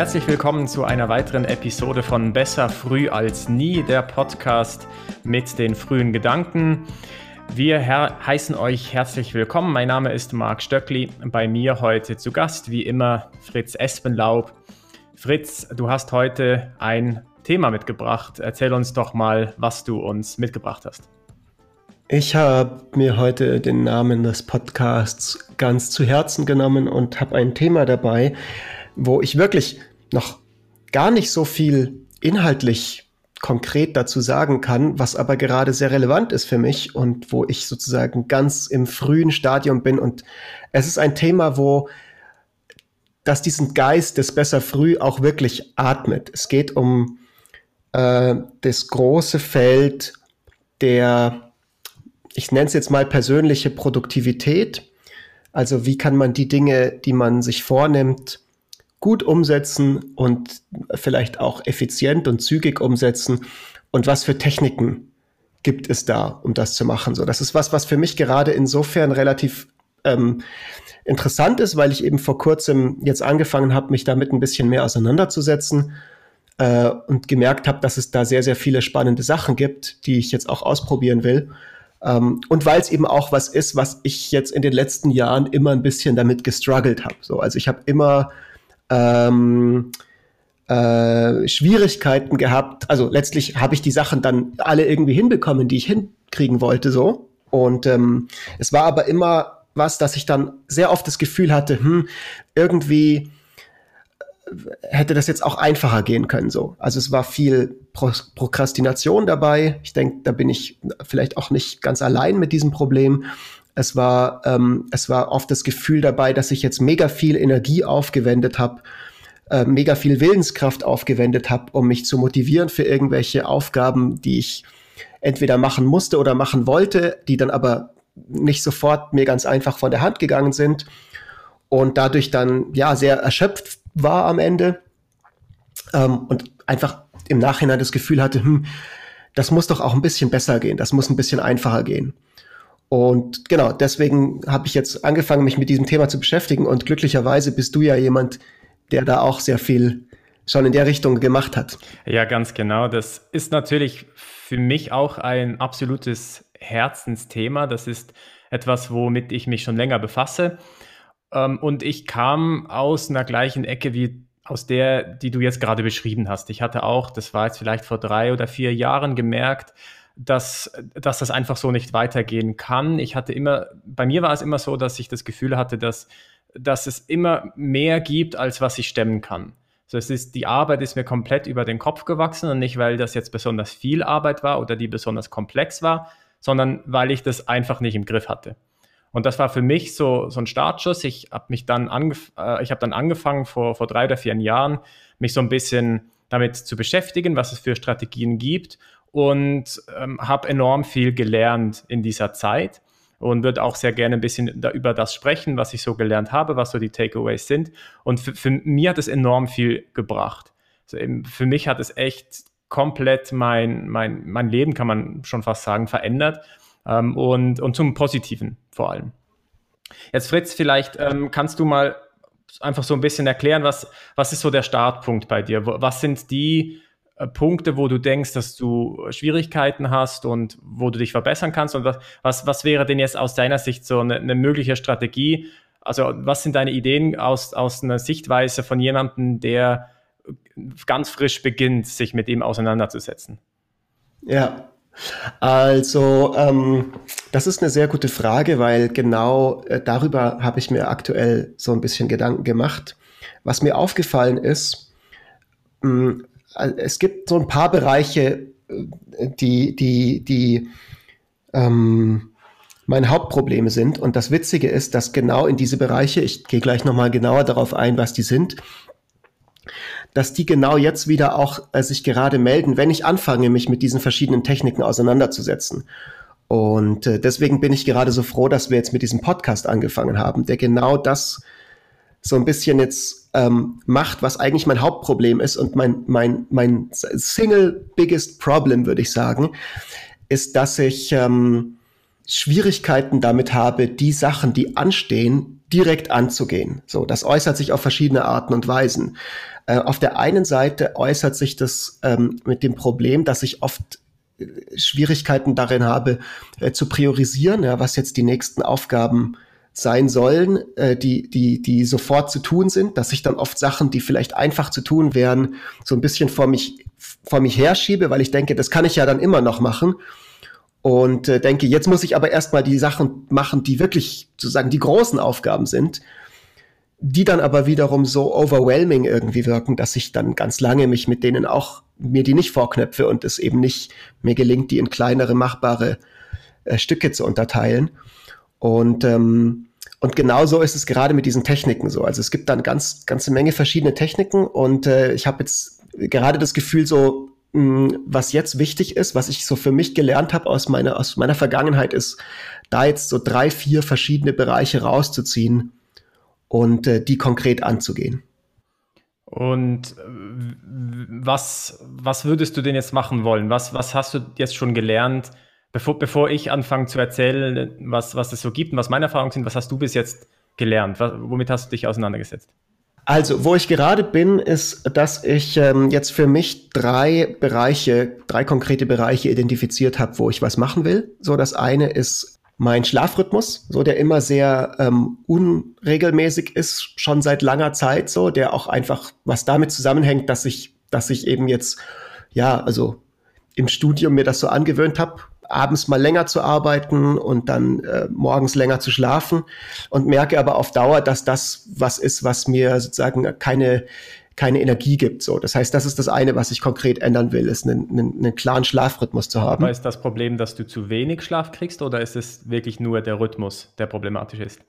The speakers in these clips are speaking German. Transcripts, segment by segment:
Herzlich willkommen zu einer weiteren Episode von Besser früh als nie, der Podcast mit den frühen Gedanken. Wir heißen euch herzlich willkommen. Mein Name ist Marc Stöckli. Bei mir heute zu Gast, wie immer, Fritz Espenlaub. Fritz, du hast heute ein Thema mitgebracht. Erzähl uns doch mal, was du uns mitgebracht hast. Ich habe mir heute den Namen des Podcasts ganz zu Herzen genommen und habe ein Thema dabei, wo ich wirklich noch gar nicht so viel inhaltlich konkret dazu sagen kann, was aber gerade sehr relevant ist für mich und wo ich sozusagen ganz im frühen Stadium bin. Und es ist ein Thema, wo das diesen Geist des Besser früh auch wirklich atmet. Es geht um äh, das große Feld der, ich nenne es jetzt mal persönliche Produktivität. Also wie kann man die Dinge, die man sich vornimmt, gut umsetzen und vielleicht auch effizient und zügig umsetzen und was für Techniken gibt es da, um das zu machen. So, das ist was, was für mich gerade insofern relativ ähm, interessant ist, weil ich eben vor kurzem jetzt angefangen habe, mich damit ein bisschen mehr auseinanderzusetzen äh, und gemerkt habe, dass es da sehr, sehr viele spannende Sachen gibt, die ich jetzt auch ausprobieren will. Ähm, und weil es eben auch was ist, was ich jetzt in den letzten Jahren immer ein bisschen damit gestruggelt habe. So, also ich habe immer ähm, äh, Schwierigkeiten gehabt. Also letztlich habe ich die Sachen dann alle irgendwie hinbekommen, die ich hinkriegen wollte, so. Und ähm, es war aber immer was, dass ich dann sehr oft das Gefühl hatte, hm, irgendwie äh, hätte das jetzt auch einfacher gehen können so. Also es war viel Pro Prokrastination dabei. Ich denke, da bin ich vielleicht auch nicht ganz allein mit diesem Problem. Es war, ähm, es war oft das Gefühl dabei, dass ich jetzt mega viel Energie aufgewendet habe, äh, mega viel Willenskraft aufgewendet habe, um mich zu motivieren für irgendwelche Aufgaben, die ich entweder machen musste oder machen wollte, die dann aber nicht sofort mir ganz einfach von der Hand gegangen sind und dadurch dann ja sehr erschöpft war am Ende ähm, und einfach im Nachhinein das Gefühl hatte, hm, das muss doch auch ein bisschen besser gehen, das muss ein bisschen einfacher gehen. Und genau, deswegen habe ich jetzt angefangen, mich mit diesem Thema zu beschäftigen. Und glücklicherweise bist du ja jemand, der da auch sehr viel schon in der Richtung gemacht hat. Ja, ganz genau. Das ist natürlich für mich auch ein absolutes Herzensthema. Das ist etwas, womit ich mich schon länger befasse. Ähm, und ich kam aus einer gleichen Ecke wie aus der, die du jetzt gerade beschrieben hast. Ich hatte auch, das war jetzt vielleicht vor drei oder vier Jahren gemerkt, dass, dass das einfach so nicht weitergehen kann. Ich hatte immer, bei mir war es immer so, dass ich das Gefühl hatte, dass, dass es immer mehr gibt, als was ich stemmen kann. So, es ist, die Arbeit ist mir komplett über den Kopf gewachsen und nicht, weil das jetzt besonders viel Arbeit war oder die besonders komplex war, sondern weil ich das einfach nicht im Griff hatte. Und das war für mich so, so ein Startschuss. Ich habe mich dann, angef äh, ich habe dann angefangen vor, vor drei oder vier Jahren, mich so ein bisschen damit zu beschäftigen, was es für Strategien gibt und ähm, habe enorm viel gelernt in dieser Zeit und würde auch sehr gerne ein bisschen da, über das sprechen, was ich so gelernt habe, was so die Takeaways sind. Und für, für mir hat es enorm viel gebracht. Also eben für mich hat es echt komplett mein, mein, mein Leben, kann man schon fast sagen, verändert ähm, und, und zum Positiven vor allem. Jetzt Fritz, vielleicht ähm, kannst du mal einfach so ein bisschen erklären, was, was ist so der Startpunkt bei dir? Was sind die Punkte, wo du denkst, dass du Schwierigkeiten hast und wo du dich verbessern kannst? Und was, was, was wäre denn jetzt aus deiner Sicht so eine, eine mögliche Strategie? Also was sind deine Ideen aus, aus einer Sichtweise von jemandem, der ganz frisch beginnt, sich mit ihm auseinanderzusetzen? Ja, also ähm, das ist eine sehr gute Frage, weil genau äh, darüber habe ich mir aktuell so ein bisschen Gedanken gemacht. Was mir aufgefallen ist, äh, es gibt so ein paar Bereiche, äh, die, die, die ähm, meine Hauptprobleme sind. Und das Witzige ist, dass genau in diese Bereiche, ich gehe gleich nochmal genauer darauf ein, was die sind, dass die genau jetzt wieder auch äh, sich gerade melden, wenn ich anfange, mich mit diesen verschiedenen Techniken auseinanderzusetzen. Und äh, deswegen bin ich gerade so froh, dass wir jetzt mit diesem Podcast angefangen haben, der genau das so ein bisschen jetzt ähm, macht, was eigentlich mein Hauptproblem ist und mein, mein, mein single biggest problem, würde ich sagen, ist, dass ich ähm, Schwierigkeiten damit habe, die Sachen, die anstehen, direkt anzugehen. So, das äußert sich auf verschiedene Arten und Weisen. Äh, auf der einen Seite äußert sich das ähm, mit dem Problem, dass ich oft äh, Schwierigkeiten darin habe, äh, zu priorisieren, ja, was jetzt die nächsten Aufgaben sein sollen, äh, die, die, die sofort zu tun sind, dass ich dann oft Sachen, die vielleicht einfach zu tun wären, so ein bisschen vor mich, vor mich herschiebe, weil ich denke, das kann ich ja dann immer noch machen und äh, denke, jetzt muss ich aber erstmal die Sachen machen, die wirklich sozusagen die großen Aufgaben sind, die dann aber wiederum so overwhelming irgendwie wirken, dass ich dann ganz lange mich mit denen auch mir die nicht vorknöpfe und es eben nicht mir gelingt, die in kleinere machbare äh, Stücke zu unterteilen. Und ähm, und genauso ist es gerade mit diesen Techniken so. Also es gibt dann ganz ganze Menge verschiedene Techniken und äh, ich habe jetzt gerade das Gefühl so was jetzt wichtig ist, was ich so für mich gelernt habe aus meiner, aus meiner Vergangenheit, ist, da jetzt so drei, vier verschiedene Bereiche rauszuziehen und äh, die konkret anzugehen. Und äh, was, was würdest du denn jetzt machen wollen? Was, was hast du jetzt schon gelernt, bevor, bevor ich anfange zu erzählen, was, was es so gibt und was meine Erfahrungen sind? Was hast du bis jetzt gelernt? Was, womit hast du dich auseinandergesetzt? Also, wo ich gerade bin, ist, dass ich ähm, jetzt für mich drei Bereiche, drei konkrete Bereiche identifiziert habe, wo ich was machen will. So, das eine ist mein Schlafrhythmus, so der immer sehr ähm, unregelmäßig ist, schon seit langer Zeit, so der auch einfach was damit zusammenhängt, dass ich, dass ich eben jetzt ja, also im Studium mir das so angewöhnt habe, abends mal länger zu arbeiten und dann äh, morgens länger zu schlafen und merke aber auf Dauer, dass das was ist, was mir sozusagen keine keine Energie gibt. So, das heißt, das ist das eine, was ich konkret ändern will, ist einen, einen, einen klaren Schlafrhythmus zu haben. Aber ist das Problem, dass du zu wenig Schlaf kriegst oder ist es wirklich nur der Rhythmus, der problematisch ist?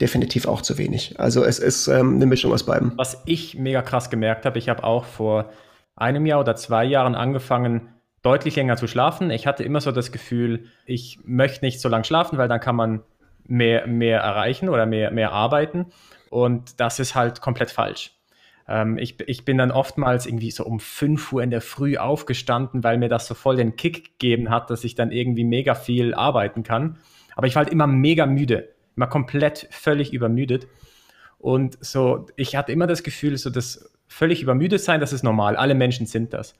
Definitiv auch zu wenig. Also es ist ähm, eine Mischung aus beiden. Was ich mega krass gemerkt habe, ich habe auch vor einem Jahr oder zwei Jahren angefangen, deutlich länger zu schlafen. Ich hatte immer so das Gefühl, ich möchte nicht so lange schlafen, weil dann kann man mehr, mehr erreichen oder mehr, mehr arbeiten. Und das ist halt komplett falsch. Ähm, ich, ich bin dann oftmals irgendwie so um 5 Uhr in der Früh aufgestanden, weil mir das so voll den Kick gegeben hat, dass ich dann irgendwie mega viel arbeiten kann. Aber ich war halt immer mega müde, immer komplett völlig übermüdet. Und so, ich hatte immer das Gefühl, so das völlig übermüdet sein, das ist normal. Alle Menschen sind das.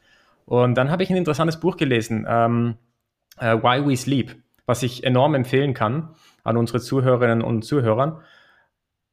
Und dann habe ich ein interessantes Buch gelesen, ähm, äh, Why We Sleep, was ich enorm empfehlen kann an unsere Zuhörerinnen und Zuhörern,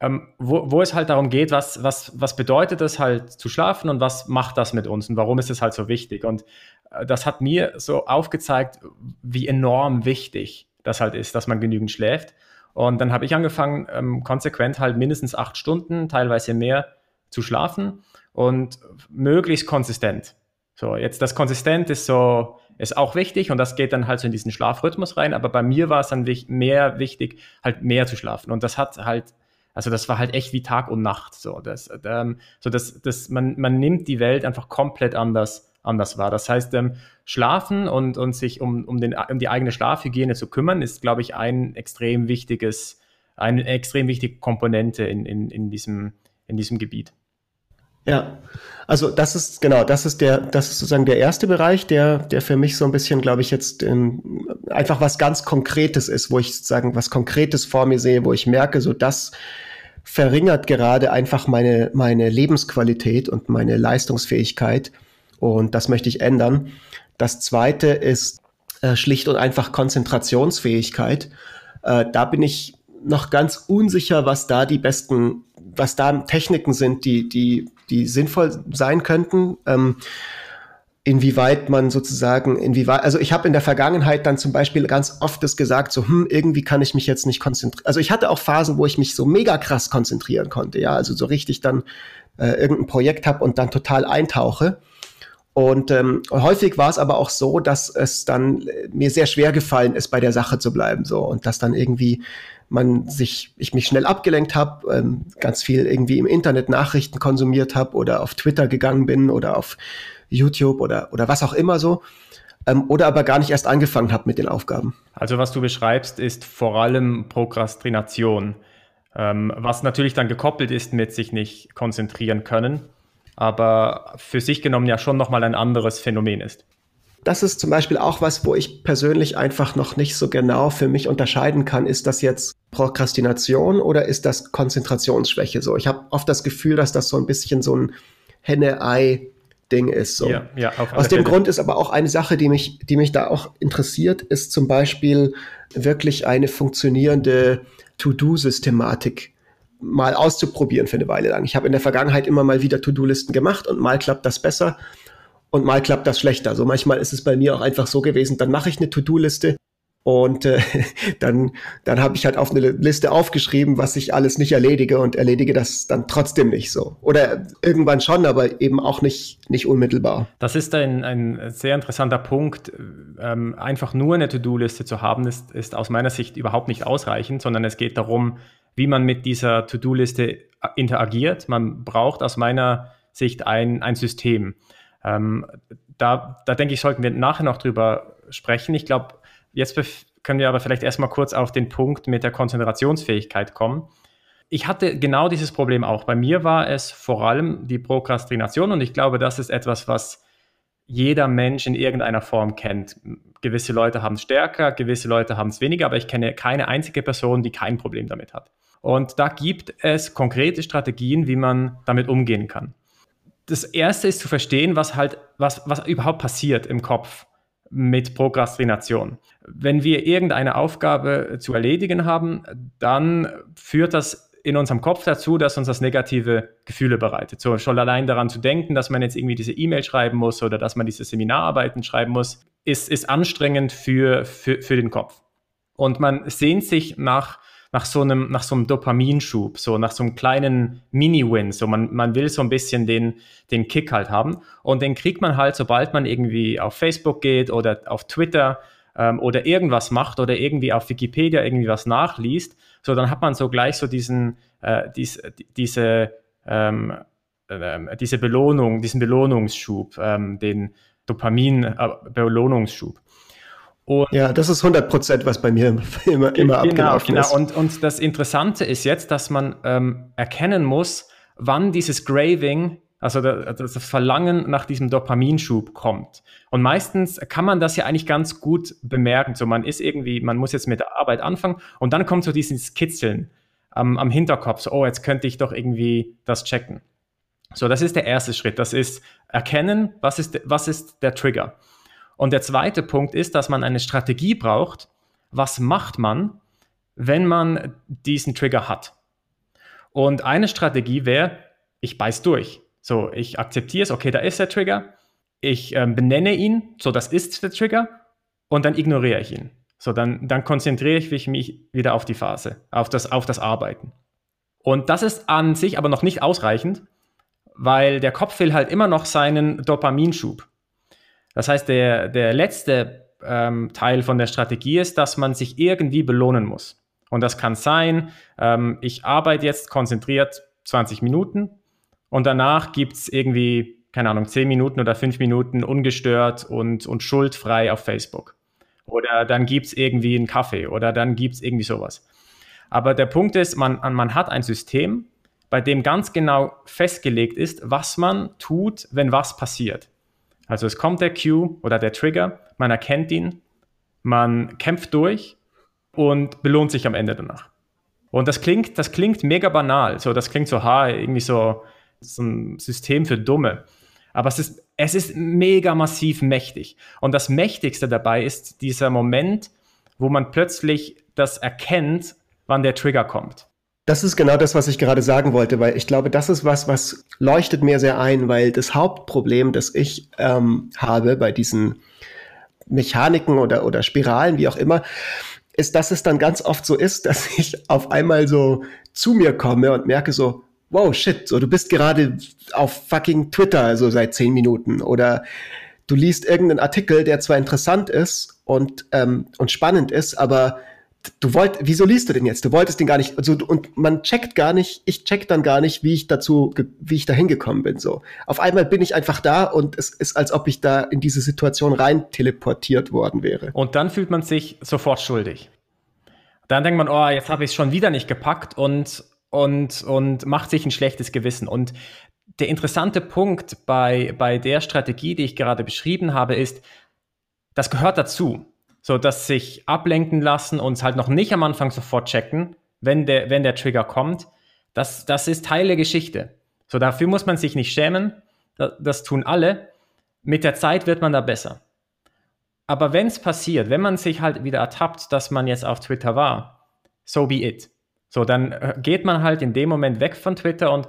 ähm, wo, wo, es halt darum geht, was, was, was bedeutet es halt zu schlafen und was macht das mit uns und warum ist es halt so wichtig. Und äh, das hat mir so aufgezeigt, wie enorm wichtig das halt ist, dass man genügend schläft. Und dann habe ich angefangen, ähm, konsequent halt mindestens acht Stunden, teilweise mehr zu schlafen und möglichst konsistent. So, jetzt das Konsistent ist so, ist auch wichtig und das geht dann halt so in diesen Schlafrhythmus rein, aber bei mir war es dann mehr wichtig, halt mehr zu schlafen und das hat halt, also das war halt echt wie Tag und Nacht, so, das, ähm, so das, das, man, man nimmt die Welt einfach komplett anders, anders wahr. Das heißt, ähm, schlafen und, und sich um, um, den, um die eigene Schlafhygiene zu kümmern, ist, glaube ich, ein extrem wichtiges, eine extrem wichtige Komponente in, in, in, diesem, in diesem Gebiet. Ja, also das ist genau, das ist der, das ist sozusagen der erste Bereich, der, der für mich so ein bisschen, glaube ich, jetzt ähm, einfach was ganz Konkretes ist, wo ich sozusagen was Konkretes vor mir sehe, wo ich merke, so das verringert gerade einfach meine, meine Lebensqualität und meine Leistungsfähigkeit. Und das möchte ich ändern. Das zweite ist äh, schlicht und einfach Konzentrationsfähigkeit. Äh, da bin ich noch ganz unsicher, was da die besten, was da Techniken sind, die, die die sinnvoll sein könnten. Ähm, inwieweit man sozusagen, inwieweit, also ich habe in der Vergangenheit dann zum Beispiel ganz oft das gesagt, so, hm, irgendwie kann ich mich jetzt nicht konzentrieren. Also ich hatte auch Phasen, wo ich mich so mega krass konzentrieren konnte, ja, also so richtig dann äh, irgendein Projekt habe und dann total eintauche. Und ähm, häufig war es aber auch so, dass es dann äh, mir sehr schwer gefallen ist, bei der Sache zu bleiben, so und dass dann irgendwie man sich, ich mich schnell abgelenkt habe, ähm, ganz viel irgendwie im Internet Nachrichten konsumiert habe oder auf Twitter gegangen bin oder auf YouTube oder, oder was auch immer so. Ähm, oder aber gar nicht erst angefangen habe mit den Aufgaben. Also was du beschreibst, ist vor allem Prokrastination, ähm, was natürlich dann gekoppelt ist mit sich nicht konzentrieren können, aber für sich genommen ja schon nochmal ein anderes Phänomen ist. Das ist zum Beispiel auch was, wo ich persönlich einfach noch nicht so genau für mich unterscheiden kann. Ist das jetzt Prokrastination oder ist das Konzentrationsschwäche? So, ich habe oft das Gefühl, dass das so ein bisschen so ein Henne-Ei Ding ist. So. Ja, ja, Aus dem Fälle. Grund ist aber auch eine Sache, die mich, die mich da auch interessiert, ist zum Beispiel wirklich eine funktionierende To-Do-Systematik mal auszuprobieren für eine Weile lang. Ich habe in der Vergangenheit immer mal wieder To-Do-Listen gemacht und mal klappt das besser und mal klappt das schlechter. So manchmal ist es bei mir auch einfach so gewesen, dann mache ich eine To-Do-Liste und äh, dann, dann habe ich halt auf eine Liste aufgeschrieben, was ich alles nicht erledige und erledige das dann trotzdem nicht so. Oder irgendwann schon, aber eben auch nicht, nicht unmittelbar. Das ist ein, ein sehr interessanter Punkt. Ähm, einfach nur eine To-Do-Liste zu haben, ist, ist aus meiner Sicht überhaupt nicht ausreichend, sondern es geht darum, wie man mit dieser To-Do-Liste interagiert. Man braucht aus meiner Sicht ein, ein System. Ähm, da, da denke ich, sollten wir nachher noch drüber sprechen. Ich glaube, jetzt können wir aber vielleicht erstmal kurz auf den Punkt mit der Konzentrationsfähigkeit kommen. Ich hatte genau dieses Problem auch. Bei mir war es vor allem die Prokrastination und ich glaube, das ist etwas, was jeder Mensch in irgendeiner Form kennt. Gewisse Leute haben es stärker, gewisse Leute haben es weniger, aber ich kenne keine einzige Person, die kein Problem damit hat. Und da gibt es konkrete Strategien, wie man damit umgehen kann das erste ist zu verstehen, was halt, was, was überhaupt passiert im Kopf mit Prokrastination. Wenn wir irgendeine Aufgabe zu erledigen haben, dann führt das in unserem Kopf dazu, dass uns das negative Gefühle bereitet. So schon allein daran zu denken, dass man jetzt irgendwie diese E-Mail schreiben muss oder dass man diese Seminararbeiten schreiben muss, ist, ist anstrengend für, für, für den Kopf. Und man sehnt sich nach nach so einem, nach so einem Dopaminschub, so nach so einem kleinen Mini-Win. So man, man will so ein bisschen den, den Kick halt haben. Und den kriegt man halt, sobald man irgendwie auf Facebook geht oder auf Twitter ähm, oder irgendwas macht oder irgendwie auf Wikipedia irgendwie was nachliest. So, dann hat man so gleich so diesen, äh, dies, diese, ähm, äh, diese Belohnung, diesen Belohnungsschub, ähm, den Dopamin-Belohnungsschub. Und ja, das ist 100 Prozent, was bei mir immer, immer genau, abgelaufen genau. ist. Und, und das Interessante ist jetzt, dass man ähm, erkennen muss, wann dieses Graving, also das Verlangen nach diesem Dopaminschub kommt. Und meistens kann man das ja eigentlich ganz gut bemerken. So, man ist irgendwie, man muss jetzt mit der Arbeit anfangen und dann kommt so dieses Kitzeln am, am Hinterkopf. So, oh, jetzt könnte ich doch irgendwie das checken. So, das ist der erste Schritt. Das ist erkennen, was ist, was ist der Trigger. Und der zweite Punkt ist, dass man eine Strategie braucht. Was macht man, wenn man diesen Trigger hat? Und eine Strategie wäre, ich beiß durch. So, ich akzeptiere es, okay, da ist der Trigger. Ich äh, benenne ihn, so, das ist der Trigger. Und dann ignoriere ich ihn. So, dann, dann konzentriere ich mich wieder auf die Phase, auf das, auf das Arbeiten. Und das ist an sich aber noch nicht ausreichend, weil der Kopf will halt immer noch seinen Dopaminschub. Das heißt, der, der letzte ähm, Teil von der Strategie ist, dass man sich irgendwie belohnen muss. Und das kann sein, ähm, ich arbeite jetzt konzentriert 20 Minuten und danach gibt es irgendwie, keine Ahnung, 10 Minuten oder 5 Minuten ungestört und, und schuldfrei auf Facebook. Oder dann gibt es irgendwie einen Kaffee oder dann gibt es irgendwie sowas. Aber der Punkt ist, man, man hat ein System, bei dem ganz genau festgelegt ist, was man tut, wenn was passiert. Also es kommt der Cue oder der Trigger, man erkennt ihn, man kämpft durch und belohnt sich am Ende danach. Und das klingt, das klingt mega banal. So, das klingt so, ha, irgendwie so, so ein System für Dumme. Aber es ist, es ist mega massiv mächtig. Und das Mächtigste dabei ist dieser Moment, wo man plötzlich das erkennt, wann der Trigger kommt. Das ist genau das, was ich gerade sagen wollte, weil ich glaube, das ist was, was leuchtet mir sehr ein, weil das Hauptproblem, das ich ähm, habe bei diesen Mechaniken oder, oder Spiralen, wie auch immer, ist, dass es dann ganz oft so ist, dass ich auf einmal so zu mir komme und merke so, wow, shit, so du bist gerade auf fucking Twitter, also seit zehn Minuten. Oder du liest irgendeinen Artikel, der zwar interessant ist und, ähm, und spannend ist, aber du wollt, wieso liest du den jetzt? Du wolltest den gar nicht, also, und man checkt gar nicht, ich check dann gar nicht, wie ich dazu, wie ich da hingekommen bin, so. Auf einmal bin ich einfach da und es ist, als ob ich da in diese Situation rein teleportiert worden wäre. Und dann fühlt man sich sofort schuldig. Dann denkt man, oh, jetzt habe ich es schon wieder nicht gepackt und, und, und macht sich ein schlechtes Gewissen. Und der interessante Punkt bei, bei der Strategie, die ich gerade beschrieben habe, ist, das gehört dazu. So, dass sich ablenken lassen und es halt noch nicht am Anfang sofort checken, wenn der, wenn der Trigger kommt, das, das ist Teil der Geschichte. So, dafür muss man sich nicht schämen. Das, das tun alle. Mit der Zeit wird man da besser. Aber wenn es passiert, wenn man sich halt wieder ertappt, dass man jetzt auf Twitter war, so be it. So, dann äh, geht man halt in dem Moment weg von Twitter und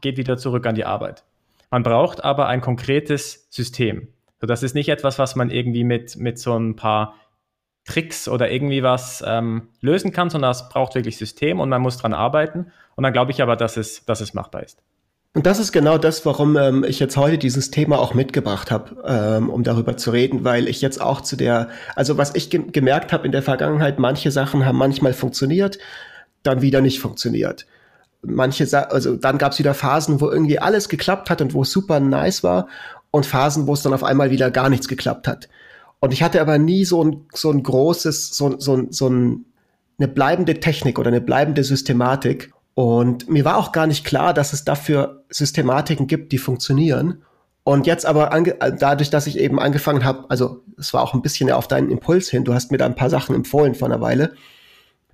geht wieder zurück an die Arbeit. Man braucht aber ein konkretes System. So, das ist nicht etwas, was man irgendwie mit, mit so ein paar Tricks oder irgendwie was ähm, lösen kann, sondern es braucht wirklich System und man muss dran arbeiten. Und dann glaube ich aber, dass es, dass es machbar ist. Und das ist genau das, warum ähm, ich jetzt heute dieses Thema auch mitgebracht habe, ähm, um darüber zu reden, weil ich jetzt auch zu der, also was ich ge gemerkt habe in der Vergangenheit, manche Sachen haben manchmal funktioniert, dann wieder nicht funktioniert. Manche, Sa also dann gab es wieder Phasen, wo irgendwie alles geklappt hat und wo es super nice war und Phasen, wo es dann auf einmal wieder gar nichts geklappt hat. Und ich hatte aber nie so ein, so ein großes, so, so, so ein, eine bleibende Technik oder eine bleibende Systematik. Und mir war auch gar nicht klar, dass es dafür Systematiken gibt, die funktionieren. Und jetzt aber dadurch, dass ich eben angefangen habe, also es war auch ein bisschen auf deinen Impuls hin, du hast mir da ein paar Sachen empfohlen vor einer Weile,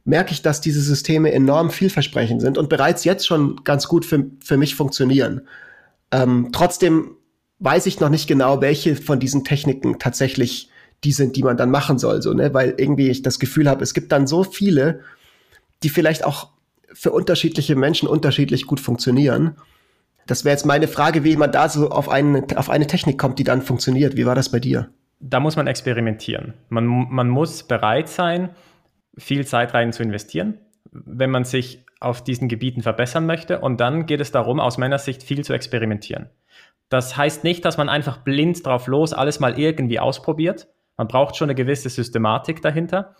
merke ich, dass diese Systeme enorm vielversprechend sind und bereits jetzt schon ganz gut für, für mich funktionieren. Ähm, trotzdem weiß ich noch nicht genau, welche von diesen Techniken tatsächlich die sind, die man dann machen soll, so, ne? Weil irgendwie ich das Gefühl habe, es gibt dann so viele, die vielleicht auch für unterschiedliche Menschen unterschiedlich gut funktionieren. Das wäre jetzt meine Frage, wie man da so auf eine, auf eine Technik kommt, die dann funktioniert. Wie war das bei dir? Da muss man experimentieren. Man, man muss bereit sein, viel Zeit rein zu investieren, wenn man sich auf diesen Gebieten verbessern möchte. Und dann geht es darum, aus meiner Sicht viel zu experimentieren. Das heißt nicht, dass man einfach blind drauf los alles mal irgendwie ausprobiert, man braucht schon eine gewisse Systematik dahinter.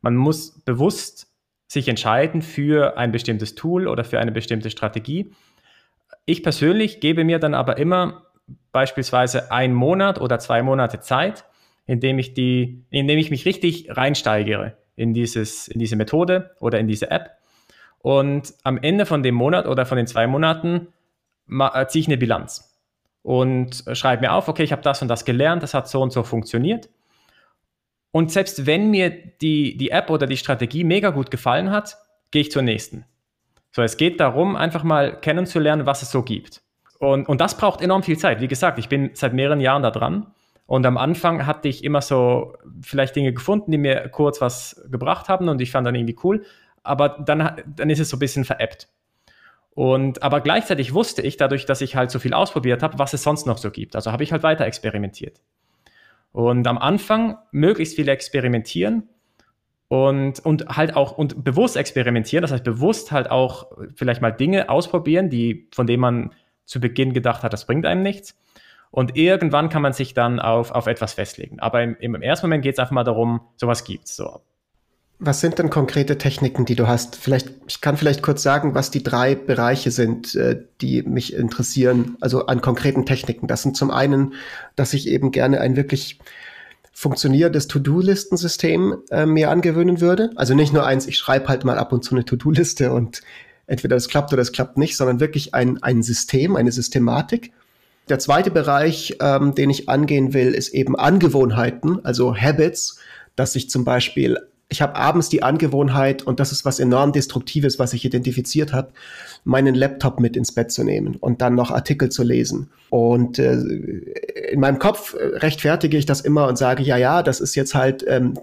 Man muss bewusst sich entscheiden für ein bestimmtes Tool oder für eine bestimmte Strategie. Ich persönlich gebe mir dann aber immer beispielsweise einen Monat oder zwei Monate Zeit, indem ich, die, indem ich mich richtig reinsteigere in, dieses, in diese Methode oder in diese App. Und am Ende von dem Monat oder von den zwei Monaten äh, ziehe ich eine Bilanz und schreibe mir auf, okay, ich habe das und das gelernt, das hat so und so funktioniert. Und selbst wenn mir die, die App oder die Strategie mega gut gefallen hat, gehe ich zur nächsten. So, es geht darum, einfach mal kennenzulernen, was es so gibt. Und, und das braucht enorm viel Zeit. Wie gesagt, ich bin seit mehreren Jahren da dran. Und am Anfang hatte ich immer so vielleicht Dinge gefunden, die mir kurz was gebracht haben und ich fand dann irgendwie cool. Aber dann, dann ist es so ein bisschen veräppt. Und aber gleichzeitig wusste ich, dadurch, dass ich halt so viel ausprobiert habe, was es sonst noch so gibt. Also habe ich halt weiter experimentiert. Und am Anfang möglichst viel experimentieren und, und halt auch und bewusst experimentieren, das heißt bewusst halt auch vielleicht mal Dinge ausprobieren, die, von denen man zu Beginn gedacht hat, das bringt einem nichts. Und irgendwann kann man sich dann auf, auf etwas festlegen. Aber im, im ersten Moment geht es einfach mal darum, sowas gibt's. So, was sind denn konkrete Techniken, die du hast? Vielleicht, ich kann vielleicht kurz sagen, was die drei Bereiche sind, äh, die mich interessieren, also an konkreten Techniken. Das sind zum einen, dass ich eben gerne ein wirklich funktionierendes To-Do-Listensystem äh, mir angewöhnen würde. Also nicht nur eins, ich schreibe halt mal ab und zu eine To-Do-Liste und entweder es klappt oder es klappt nicht, sondern wirklich ein, ein System, eine Systematik. Der zweite Bereich, ähm, den ich angehen will, ist eben Angewohnheiten, also Habits, dass ich zum Beispiel ich habe abends die Angewohnheit, und das ist was enorm Destruktives, was ich identifiziert habe, meinen Laptop mit ins Bett zu nehmen und dann noch Artikel zu lesen. Und äh, in meinem Kopf rechtfertige ich das immer und sage, ja, ja, das ist jetzt halt ähm,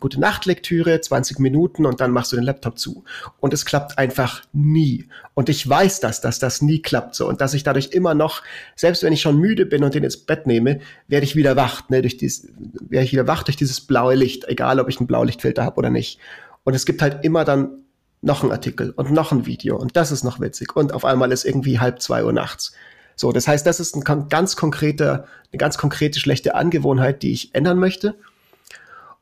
gute Nachtlektüre, 20 Minuten und dann machst du den Laptop zu. Und es klappt einfach nie. Und ich weiß das, dass das nie klappt so und dass ich dadurch immer noch, selbst wenn ich schon müde bin und den ins Bett nehme, werde ich wieder wach, ne, durch dieses, werde ich wieder wach durch dieses blaue Licht, egal ob ich ein Blaulichtfilter habe oder nicht. Und es gibt halt immer dann noch ein Artikel und noch ein Video und das ist noch witzig und auf einmal ist irgendwie halb zwei Uhr nachts. So, das heißt, das ist ein ganz konkreter, eine ganz konkrete schlechte Angewohnheit, die ich ändern möchte.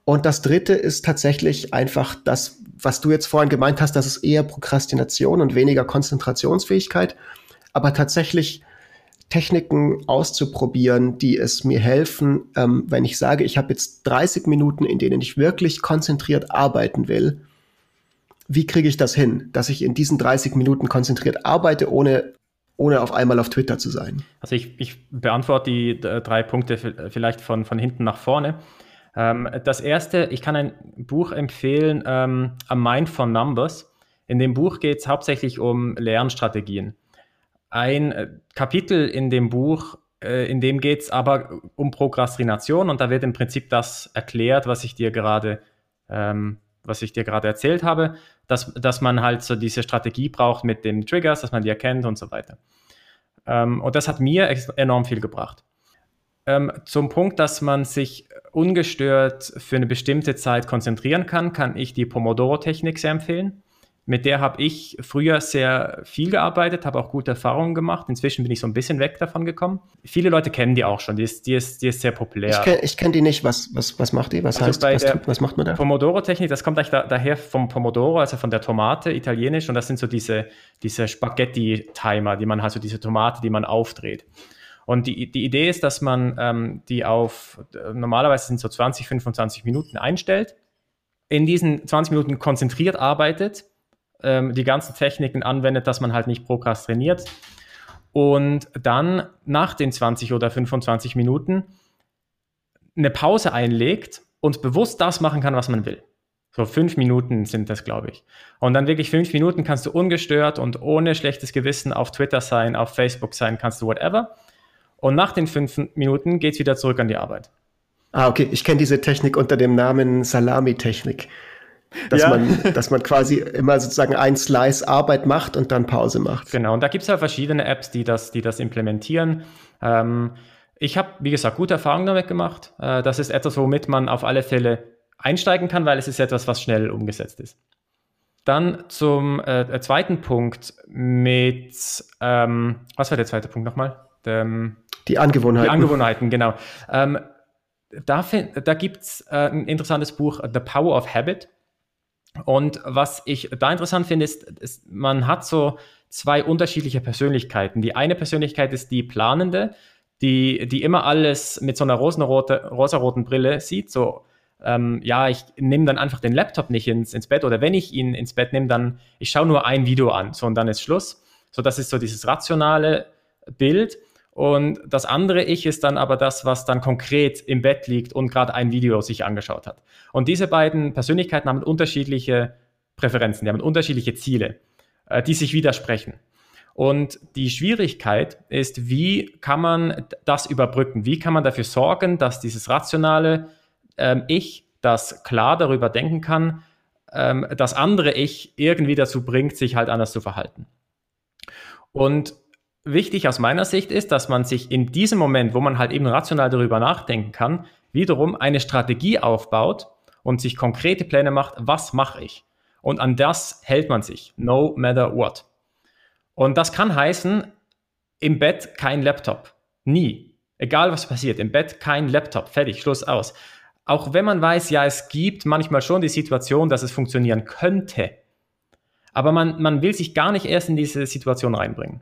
Und das dritte ist tatsächlich einfach das, was du jetzt vorhin gemeint hast, das ist eher Prokrastination und weniger Konzentrationsfähigkeit. Aber tatsächlich Techniken auszuprobieren, die es mir helfen, ähm, wenn ich sage, ich habe jetzt 30 Minuten, in denen ich wirklich konzentriert arbeiten will. Wie kriege ich das hin, dass ich in diesen 30 Minuten konzentriert arbeite, ohne ohne auf einmal auf Twitter zu sein? Also ich, ich beantworte die drei Punkte vielleicht von, von hinten nach vorne. Ähm, das erste, ich kann ein Buch empfehlen, ähm, A Mind for Numbers. In dem Buch geht es hauptsächlich um Lernstrategien. Ein äh, Kapitel in dem Buch, äh, in dem geht es aber um Prokrastination und da wird im Prinzip das erklärt, was ich dir gerade ähm, was ich dir gerade erzählt habe, dass, dass man halt so diese Strategie braucht mit den Triggers, dass man die erkennt und so weiter. Ähm, und das hat mir enorm viel gebracht. Ähm, zum Punkt, dass man sich ungestört für eine bestimmte Zeit konzentrieren kann, kann ich die Pomodoro-Technik sehr empfehlen. Mit der habe ich früher sehr viel gearbeitet, habe auch gute Erfahrungen gemacht. Inzwischen bin ich so ein bisschen weg davon gekommen. Viele Leute kennen die auch schon, die ist, die ist, die ist sehr populär. Ich kenne kenn die nicht. Was, was, was macht die? Was also heißt, was, tut, was macht man da? Pomodoro-Technik, das kommt eigentlich da, daher vom Pomodoro, also von der Tomate, italienisch. Und das sind so diese, diese Spaghetti-Timer, die man halt so diese Tomate, die man aufdreht. Und die, die Idee ist, dass man ähm, die auf, normalerweise sind so 20, 25 Minuten einstellt, in diesen 20 Minuten konzentriert arbeitet ähm, die ganzen Techniken anwendet, dass man halt nicht prokrastiniert. Und dann nach den 20 oder 25 Minuten eine Pause einlegt und bewusst das machen kann, was man will. So fünf Minuten sind das, glaube ich. Und dann wirklich fünf Minuten kannst du ungestört und ohne schlechtes Gewissen auf Twitter sein, auf Facebook sein, kannst du whatever. Und nach den fünf Minuten geht es wieder zurück an die Arbeit. Ah, okay. Ich kenne diese Technik unter dem Namen Salami-Technik dass, ja. man, dass man quasi immer sozusagen ein Slice Arbeit macht und dann Pause macht. Genau, und da gibt es ja verschiedene Apps, die das, die das implementieren. Ähm, ich habe, wie gesagt, gute Erfahrungen damit gemacht. Äh, das ist etwas, womit man auf alle Fälle einsteigen kann, weil es ist etwas, was schnell umgesetzt ist. Dann zum äh, zweiten Punkt mit, ähm, was war der zweite Punkt nochmal? Ähm, die Angewohnheiten. Die Angewohnheiten, genau. Ähm, da, da gibt es äh, ein interessantes Buch, The Power of Habit. Und was ich da interessant finde, ist, ist, man hat so zwei unterschiedliche Persönlichkeiten. Die eine Persönlichkeit ist die planende, die, die immer alles mit so einer rosenrote, rosaroten Brille sieht. So, ähm, ja, ich nehme dann einfach den Laptop nicht ins, ins Bett oder wenn ich ihn ins Bett nehme, dann ich schaue nur ein Video an, so und dann ist Schluss. So, das ist so dieses rationale Bild. Und das andere Ich ist dann aber das, was dann konkret im Bett liegt und gerade ein Video sich angeschaut hat. Und diese beiden Persönlichkeiten haben unterschiedliche Präferenzen, die haben unterschiedliche Ziele, äh, die sich widersprechen. Und die Schwierigkeit ist, wie kann man das überbrücken? Wie kann man dafür sorgen, dass dieses rationale ähm, Ich, das klar darüber denken kann, ähm, das andere Ich irgendwie dazu bringt, sich halt anders zu verhalten? Und wichtig aus meiner Sicht ist, dass man sich in diesem Moment, wo man halt eben rational darüber nachdenken kann, wiederum eine Strategie aufbaut und sich konkrete Pläne macht, was mache ich? Und an das hält man sich, no matter what. Und das kann heißen, im Bett kein Laptop. Nie. Egal was passiert, im Bett kein Laptop. Fertig, Schluss aus. Auch wenn man weiß, ja, es gibt manchmal schon die Situation, dass es funktionieren könnte. Aber man, man will sich gar nicht erst in diese Situation reinbringen.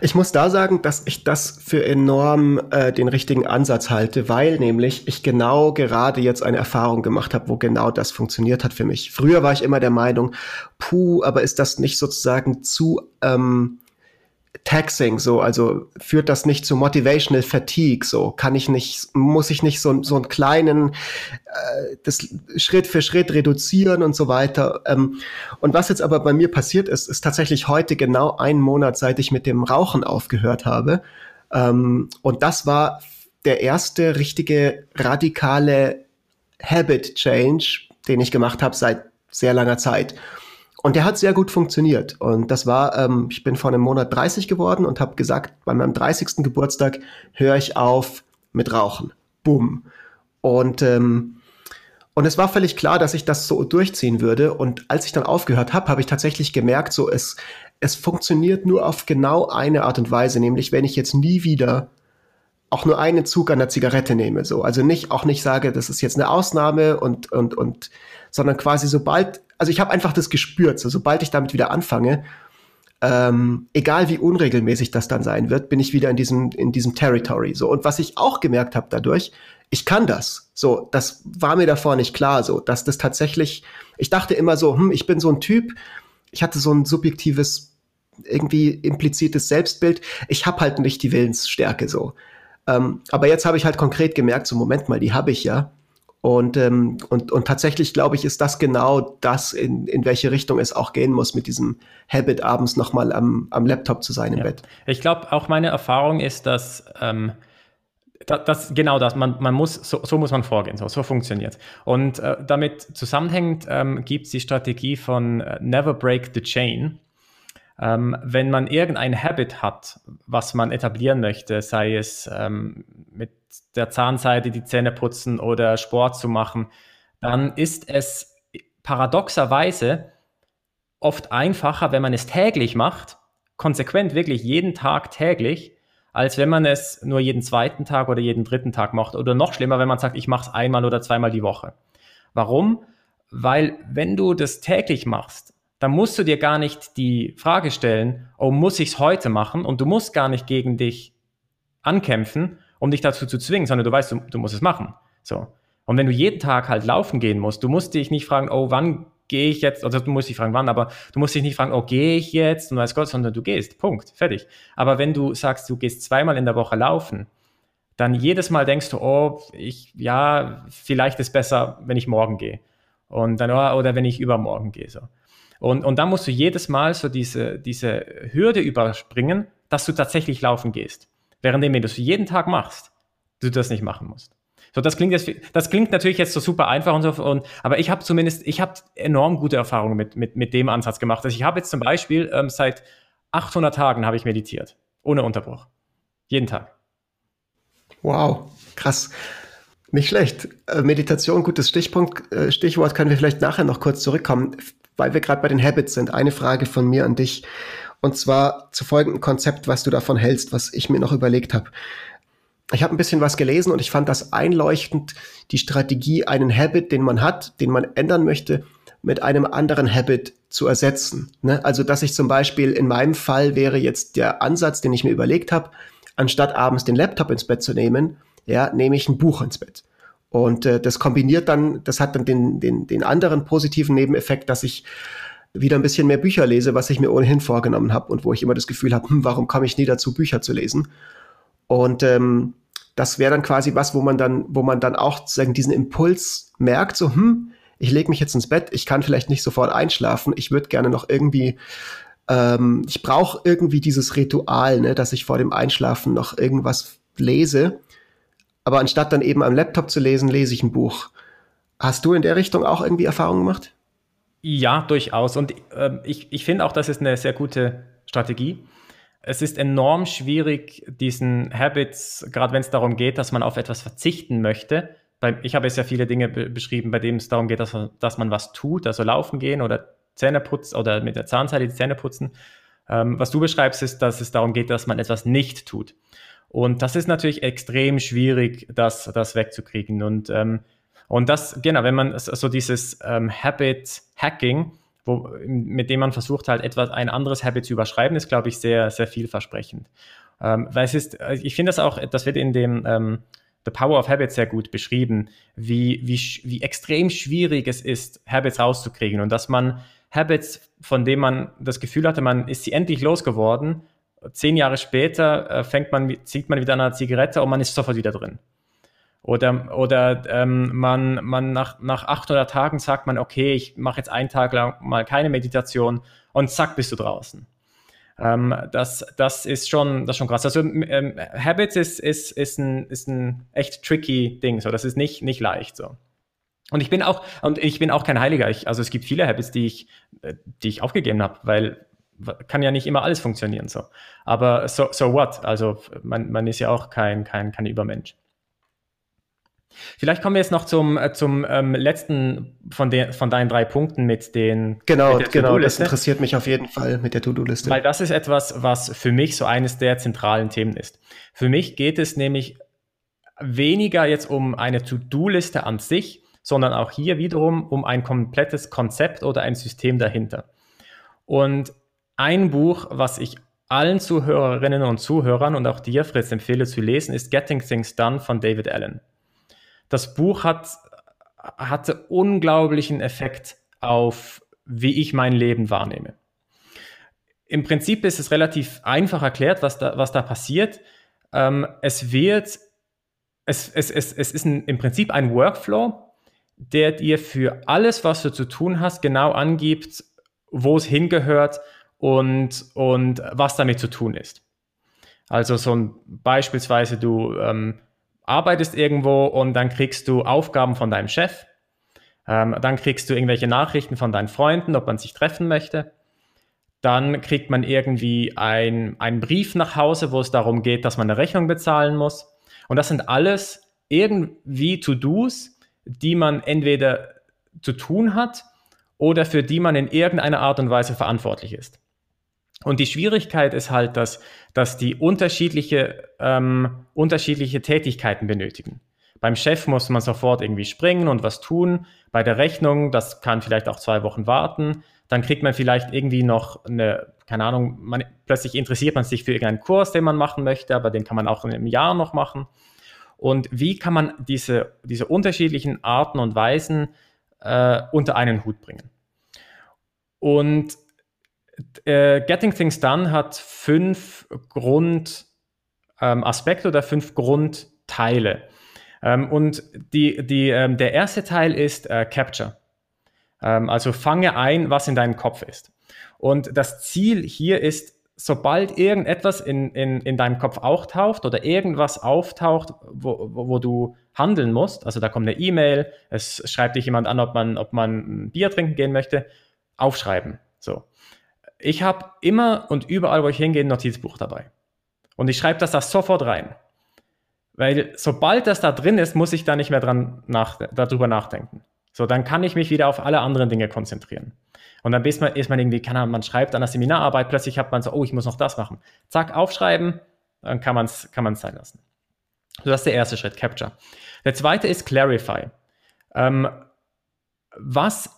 Ich muss da sagen, dass ich das für enorm äh, den richtigen Ansatz halte, weil nämlich ich genau gerade jetzt eine Erfahrung gemacht habe, wo genau das funktioniert hat für mich. Früher war ich immer der Meinung, puh, aber ist das nicht sozusagen zu ähm, taxing, so, also führt das nicht zu motivational fatigue, so, kann ich nicht, muss ich nicht so, so einen kleinen, äh, das Schritt für Schritt reduzieren und so weiter. Ähm, und was jetzt aber bei mir passiert ist, ist tatsächlich heute genau ein Monat, seit ich mit dem Rauchen aufgehört habe. Ähm, und das war der erste richtige radikale Habit Change, den ich gemacht habe seit sehr langer Zeit. Und der hat sehr gut funktioniert. Und das war, ähm, ich bin vor einem Monat 30 geworden und habe gesagt, bei meinem 30. Geburtstag höre ich auf mit Rauchen. Boom. Und, ähm, und es war völlig klar, dass ich das so durchziehen würde. Und als ich dann aufgehört habe, habe ich tatsächlich gemerkt, so es, es funktioniert nur auf genau eine Art und Weise, nämlich wenn ich jetzt nie wieder auch nur einen Zug an der Zigarette nehme, so. Also nicht, auch nicht sage, das ist jetzt eine Ausnahme und, und, und, sondern quasi sobald also ich habe einfach das gespürt, so, sobald ich damit wieder anfange, ähm, egal wie unregelmäßig das dann sein wird, bin ich wieder in diesem, in diesem Territory. So. Und was ich auch gemerkt habe dadurch, ich kann das. So, das war mir davor nicht klar, so, dass das tatsächlich, ich dachte immer so, hm, ich bin so ein Typ, ich hatte so ein subjektives, irgendwie implizites Selbstbild, ich habe halt nicht die Willensstärke so. Ähm, aber jetzt habe ich halt konkret gemerkt, so Moment mal, die habe ich ja. Und, ähm, und, und tatsächlich, glaube ich, ist das genau das, in, in welche Richtung es auch gehen muss, mit diesem Habit, abends nochmal am, am Laptop zu sein im ja. Bett. Ich glaube, auch meine Erfahrung ist, dass ähm, das, das, genau das, man, man muss, so, so muss man vorgehen, so, so funktioniert. Und äh, damit zusammenhängend ähm, gibt es die Strategie von äh, Never Break the Chain. Ähm, wenn man irgendein Habit hat, was man etablieren möchte, sei es ähm, mit der Zahnseite die Zähne putzen oder Sport zu machen, dann ist es paradoxerweise oft einfacher, wenn man es täglich macht, konsequent wirklich jeden Tag täglich, als wenn man es nur jeden zweiten Tag oder jeden dritten Tag macht. Oder noch schlimmer, wenn man sagt, ich mache es einmal oder zweimal die Woche. Warum? Weil wenn du das täglich machst, dann musst du dir gar nicht die Frage stellen, oh, muss ich es heute machen? Und du musst gar nicht gegen dich ankämpfen, um dich dazu zu zwingen, sondern du weißt, du, du musst es machen. So. Und wenn du jeden Tag halt laufen gehen musst, du musst dich nicht fragen, oh, wann gehe ich jetzt, also du musst dich fragen, wann, aber du musst dich nicht fragen, oh, gehe ich jetzt und weiß Gott, sondern du gehst, Punkt, fertig. Aber wenn du sagst, du gehst zweimal in der Woche laufen, dann jedes Mal denkst du, oh, ich, ja, vielleicht ist besser, wenn ich morgen gehe. Und dann, oh, oder wenn ich übermorgen gehe, so. Und, und dann musst du jedes Mal so diese, diese Hürde überspringen, dass du tatsächlich laufen gehst. Währenddem, wenn du es jeden Tag machst, du das nicht machen musst. So, das klingt jetzt, das klingt natürlich jetzt so super einfach und so, und, aber ich habe zumindest, ich habe enorm gute Erfahrungen mit, mit, mit dem Ansatz gemacht. Also ich habe jetzt zum Beispiel ähm, seit 800 Tagen habe ich meditiert. Ohne Unterbruch. Jeden Tag. Wow, krass. Nicht schlecht. Äh, Meditation, gutes Stichpunkt, äh, Stichwort, können wir vielleicht nachher noch kurz zurückkommen, weil wir gerade bei den Habits sind. Eine Frage von mir an dich. Und zwar zu folgendem Konzept, was du davon hältst, was ich mir noch überlegt habe ich habe ein bisschen was gelesen und ich fand das einleuchtend, die Strategie, einen Habit, den man hat, den man ändern möchte, mit einem anderen Habit zu ersetzen. Ne? Also, dass ich zum Beispiel in meinem Fall wäre jetzt der Ansatz, den ich mir überlegt habe, anstatt abends den Laptop ins Bett zu nehmen, ja, nehme ich ein Buch ins Bett. Und äh, das kombiniert dann, das hat dann den, den, den anderen positiven Nebeneffekt, dass ich wieder ein bisschen mehr Bücher lese, was ich mir ohnehin vorgenommen habe und wo ich immer das Gefühl habe, hm, warum komme ich nie dazu, Bücher zu lesen? Und ähm, das wäre dann quasi was, wo man dann, wo man dann auch sozusagen diesen Impuls merkt, so, hm, ich lege mich jetzt ins Bett, ich kann vielleicht nicht sofort einschlafen, ich würde gerne noch irgendwie, ähm, ich brauche irgendwie dieses Ritual, ne, dass ich vor dem Einschlafen noch irgendwas lese. Aber anstatt dann eben am Laptop zu lesen, lese ich ein Buch. Hast du in der Richtung auch irgendwie Erfahrungen gemacht? Ja, durchaus. Und äh, ich, ich finde auch, das ist eine sehr gute Strategie es ist enorm schwierig, diesen Habits, gerade wenn es darum geht, dass man auf etwas verzichten möchte. Ich habe jetzt ja viele Dinge beschrieben, bei denen es darum geht, dass, dass man was tut, also laufen gehen oder Zähne putzen oder mit der Zahnseide die Zähne putzen. Ähm, was du beschreibst, ist, dass es darum geht, dass man etwas nicht tut. Und das ist natürlich extrem schwierig, das, das wegzukriegen. Und, ähm, und das, genau, wenn man so dieses ähm, Habit-Hacking, wo, mit dem man versucht halt etwas, ein anderes Habit zu überschreiben, ist, glaube ich, sehr, sehr vielversprechend. Ähm, weil es ist, äh, ich finde das auch, das wird in dem ähm, The Power of Habits sehr gut beschrieben, wie, wie, wie extrem schwierig es ist, Habits rauszukriegen und dass man Habits, von denen man das Gefühl hatte, man ist sie endlich losgeworden, zehn Jahre später äh, fängt man, zieht man wieder eine Zigarette und man ist sofort wieder drin. Oder, oder ähm, man, man nach, nach 800 Tagen sagt man, okay, ich mache jetzt einen Tag lang mal keine Meditation und zack, bist du draußen. Ähm, das, das ist schon, das ist schon krass. Also ähm, Habits ist, ist, ist, ein, ist ein echt tricky Ding. So, das ist nicht, nicht leicht. So. Und ich bin auch, und ich bin auch kein Heiliger. Ich, also es gibt viele Habits, die ich, äh, die ich aufgegeben habe, weil kann ja nicht immer alles funktionieren. So. Aber so, so what? Also man, man ist ja auch kein, kein, kein Übermensch. Vielleicht kommen wir jetzt noch zum, äh, zum ähm, letzten von, den, von deinen drei Punkten mit den. Genau, mit genau, das interessiert mich auf jeden Fall mit der To-Do-Liste. Weil das ist etwas, was für mich so eines der zentralen Themen ist. Für mich geht es nämlich weniger jetzt um eine To-Do-Liste an sich, sondern auch hier wiederum um ein komplettes Konzept oder ein System dahinter. Und ein Buch, was ich allen Zuhörerinnen und Zuhörern und auch dir, Fritz, empfehle zu lesen, ist Getting Things Done von David Allen. Das Buch hat, hatte unglaublichen Effekt auf, wie ich mein Leben wahrnehme. Im Prinzip ist es relativ einfach erklärt, was da, was da passiert. Ähm, es wird, es, es, es, es ist ein, im Prinzip ein Workflow, der dir für alles, was du zu tun hast, genau angibt, wo es hingehört und, und was damit zu tun ist. Also so ein, beispielsweise du ähm, arbeitest irgendwo und dann kriegst du Aufgaben von deinem Chef, ähm, dann kriegst du irgendwelche Nachrichten von deinen Freunden, ob man sich treffen möchte. Dann kriegt man irgendwie ein, einen Brief nach Hause, wo es darum geht, dass man eine Rechnung bezahlen muss. Und das sind alles irgendwie To-Dos, die man entweder zu tun hat oder für die man in irgendeiner Art und Weise verantwortlich ist. Und die Schwierigkeit ist halt, dass, dass die unterschiedliche, ähm, unterschiedliche Tätigkeiten benötigen. Beim Chef muss man sofort irgendwie springen und was tun. Bei der Rechnung, das kann vielleicht auch zwei Wochen warten. Dann kriegt man vielleicht irgendwie noch eine, keine Ahnung, man, plötzlich interessiert man sich für irgendeinen Kurs, den man machen möchte, aber den kann man auch in einem Jahr noch machen. Und wie kann man diese, diese unterschiedlichen Arten und Weisen äh, unter einen Hut bringen? Und äh, Getting Things Done hat fünf Grundaspekte ähm, oder fünf Grundteile. Ähm, und die, die, ähm, der erste Teil ist äh, Capture. Ähm, also fange ein, was in deinem Kopf ist. Und das Ziel hier ist, sobald irgendetwas in, in, in deinem Kopf auftaucht oder irgendwas auftaucht, wo, wo, wo du handeln musst, also da kommt eine E-Mail, es schreibt dich jemand an, ob man, ob man ein Bier trinken gehen möchte, aufschreiben. Ich habe immer und überall, wo ich hingehe, ein Notizbuch dabei. Und ich schreibe das da sofort rein. Weil sobald das da drin ist, muss ich da nicht mehr dran nach, darüber nachdenken. So, dann kann ich mich wieder auf alle anderen Dinge konzentrieren. Und dann ist man, ist man irgendwie, kann man schreibt an der Seminararbeit, plötzlich hat man so, oh, ich muss noch das machen. Zack, aufschreiben, dann kann man es kann man's sein lassen. So, das ist der erste Schritt, Capture. Der zweite ist Clarify. Ähm, was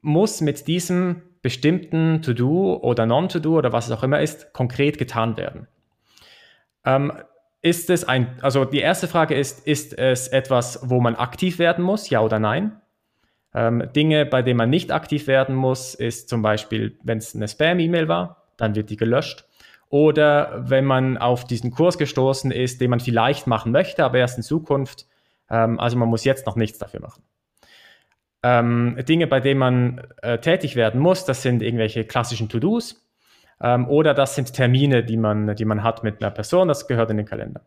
muss mit diesem bestimmten To-Do oder Non-To-Do oder was es auch immer ist, konkret getan werden? Ähm, ist es ein, also die erste Frage ist, ist es etwas, wo man aktiv werden muss, ja oder nein? Ähm, Dinge, bei denen man nicht aktiv werden muss, ist zum Beispiel, wenn es eine Spam-E-Mail war, dann wird die gelöscht. Oder wenn man auf diesen Kurs gestoßen ist, den man vielleicht machen möchte, aber erst in Zukunft. Ähm, also man muss jetzt noch nichts dafür machen. Ähm, Dinge, bei denen man äh, tätig werden muss, das sind irgendwelche klassischen To-Dos. Ähm, oder das sind Termine, die man, die man hat mit einer Person, das gehört in den Kalender.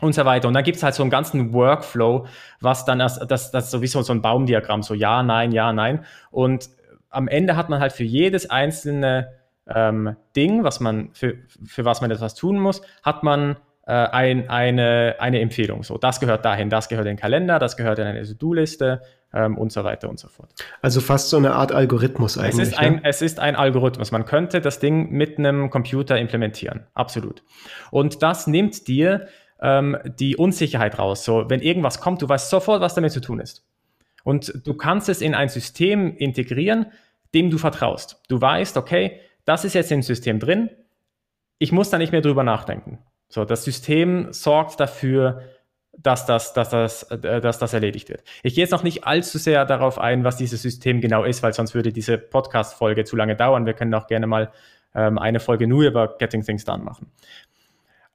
Und so weiter. Und dann gibt es halt so einen ganzen Workflow, was dann, das, das, das ist sowieso so ein Baumdiagramm, so ja, nein, ja, nein. Und am Ende hat man halt für jedes einzelne ähm, Ding, was man, für, für was man etwas tun muss, hat man äh, ein, eine, eine Empfehlung. So, das gehört dahin, das gehört in den Kalender, das gehört in eine To-Do-Liste ähm, und so weiter und so fort. Also fast so eine Art Algorithmus eigentlich. Es ist, ein, ne? es ist ein Algorithmus. Man könnte das Ding mit einem Computer implementieren. Absolut. Und das nimmt dir ähm, die Unsicherheit raus. So, wenn irgendwas kommt, du weißt sofort, was damit zu tun ist. Und du kannst es in ein System integrieren, dem du vertraust. Du weißt, okay, das ist jetzt im System drin. Ich muss da nicht mehr drüber nachdenken. So, das System sorgt dafür, dass das, dass, das, äh, dass das erledigt wird. Ich gehe jetzt noch nicht allzu sehr darauf ein, was dieses System genau ist, weil sonst würde diese Podcast-Folge zu lange dauern. Wir können auch gerne mal ähm, eine Folge nur über Getting Things Done machen.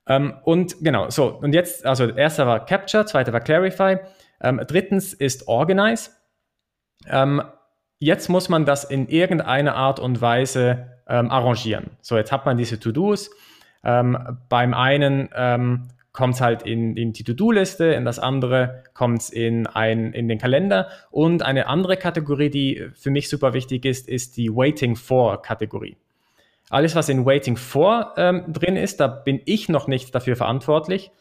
Ähm, und genau, so, und jetzt, also erster war Capture, zweiter war Clarify, ähm, drittens ist Organize. Ähm, jetzt muss man das in irgendeiner Art und Weise ähm, arrangieren. So, jetzt hat man diese To-Dos ähm, beim einen ähm, kommt es halt in, in die To-Do-Liste, in das andere kommt es in, in den Kalender. Und eine andere Kategorie, die für mich super wichtig ist, ist die Waiting For-Kategorie. Alles, was in Waiting For ähm, drin ist, da bin ich noch nicht dafür verantwortlich.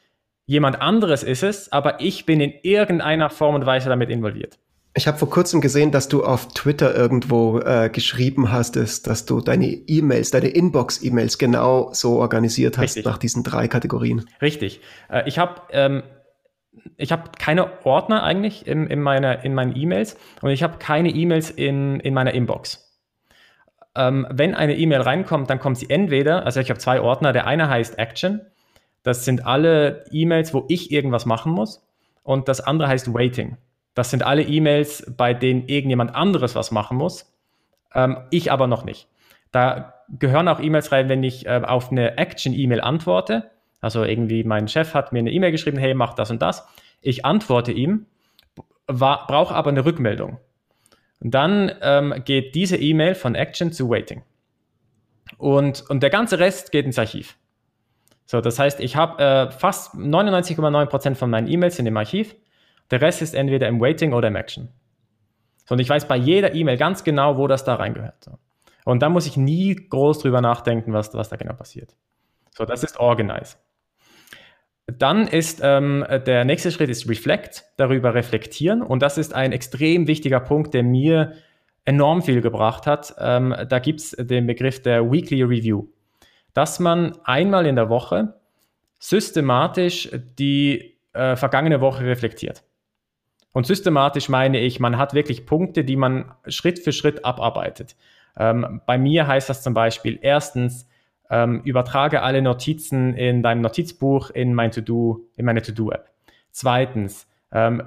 Jemand anderes ist es, aber ich bin in irgendeiner Form und Weise damit involviert. Ich habe vor kurzem gesehen, dass du auf Twitter irgendwo äh, geschrieben hast, ist, dass du deine E-Mails, deine Inbox-E-Mails genau so organisiert hast Richtig. nach diesen drei Kategorien. Richtig. Äh, ich habe ähm, ich habe keine Ordner eigentlich in, in, meiner, in meinen E-Mails und ich habe keine E-Mails in, in meiner Inbox. Ähm, wenn eine E-Mail reinkommt, dann kommt sie entweder, also ich habe zwei Ordner, der eine heißt Action, das sind alle E-Mails, wo ich irgendwas machen muss und das andere heißt Waiting. Das sind alle E-Mails, bei denen irgendjemand anderes was machen muss, ähm, ich aber noch nicht. Da gehören auch E-Mails rein, wenn ich äh, auf eine Action-E-Mail antworte. Also irgendwie mein Chef hat mir eine E-Mail geschrieben, hey, mach das und das. Ich antworte ihm brauche aber eine Rückmeldung. Und dann ähm, geht diese E-Mail von Action zu Waiting. Und, und der ganze Rest geht ins Archiv. So, das heißt, ich habe äh, fast 99,9% von meinen E-Mails in dem Archiv. Der Rest ist entweder im Waiting oder im Action. Und ich weiß bei jeder E-Mail ganz genau, wo das da reingehört. Und da muss ich nie groß drüber nachdenken, was, was da genau passiert. So, das ist Organize. Dann ist ähm, der nächste Schritt ist Reflect, darüber reflektieren. Und das ist ein extrem wichtiger Punkt, der mir enorm viel gebracht hat. Ähm, da gibt es den Begriff der Weekly Review, dass man einmal in der Woche systematisch die äh, vergangene Woche reflektiert. Und systematisch meine ich, man hat wirklich Punkte, die man Schritt für Schritt abarbeitet. Ähm, bei mir heißt das zum Beispiel erstens, ähm, übertrage alle Notizen in deinem Notizbuch in mein To-Do, in meine To-Do-App. Zweitens, ähm,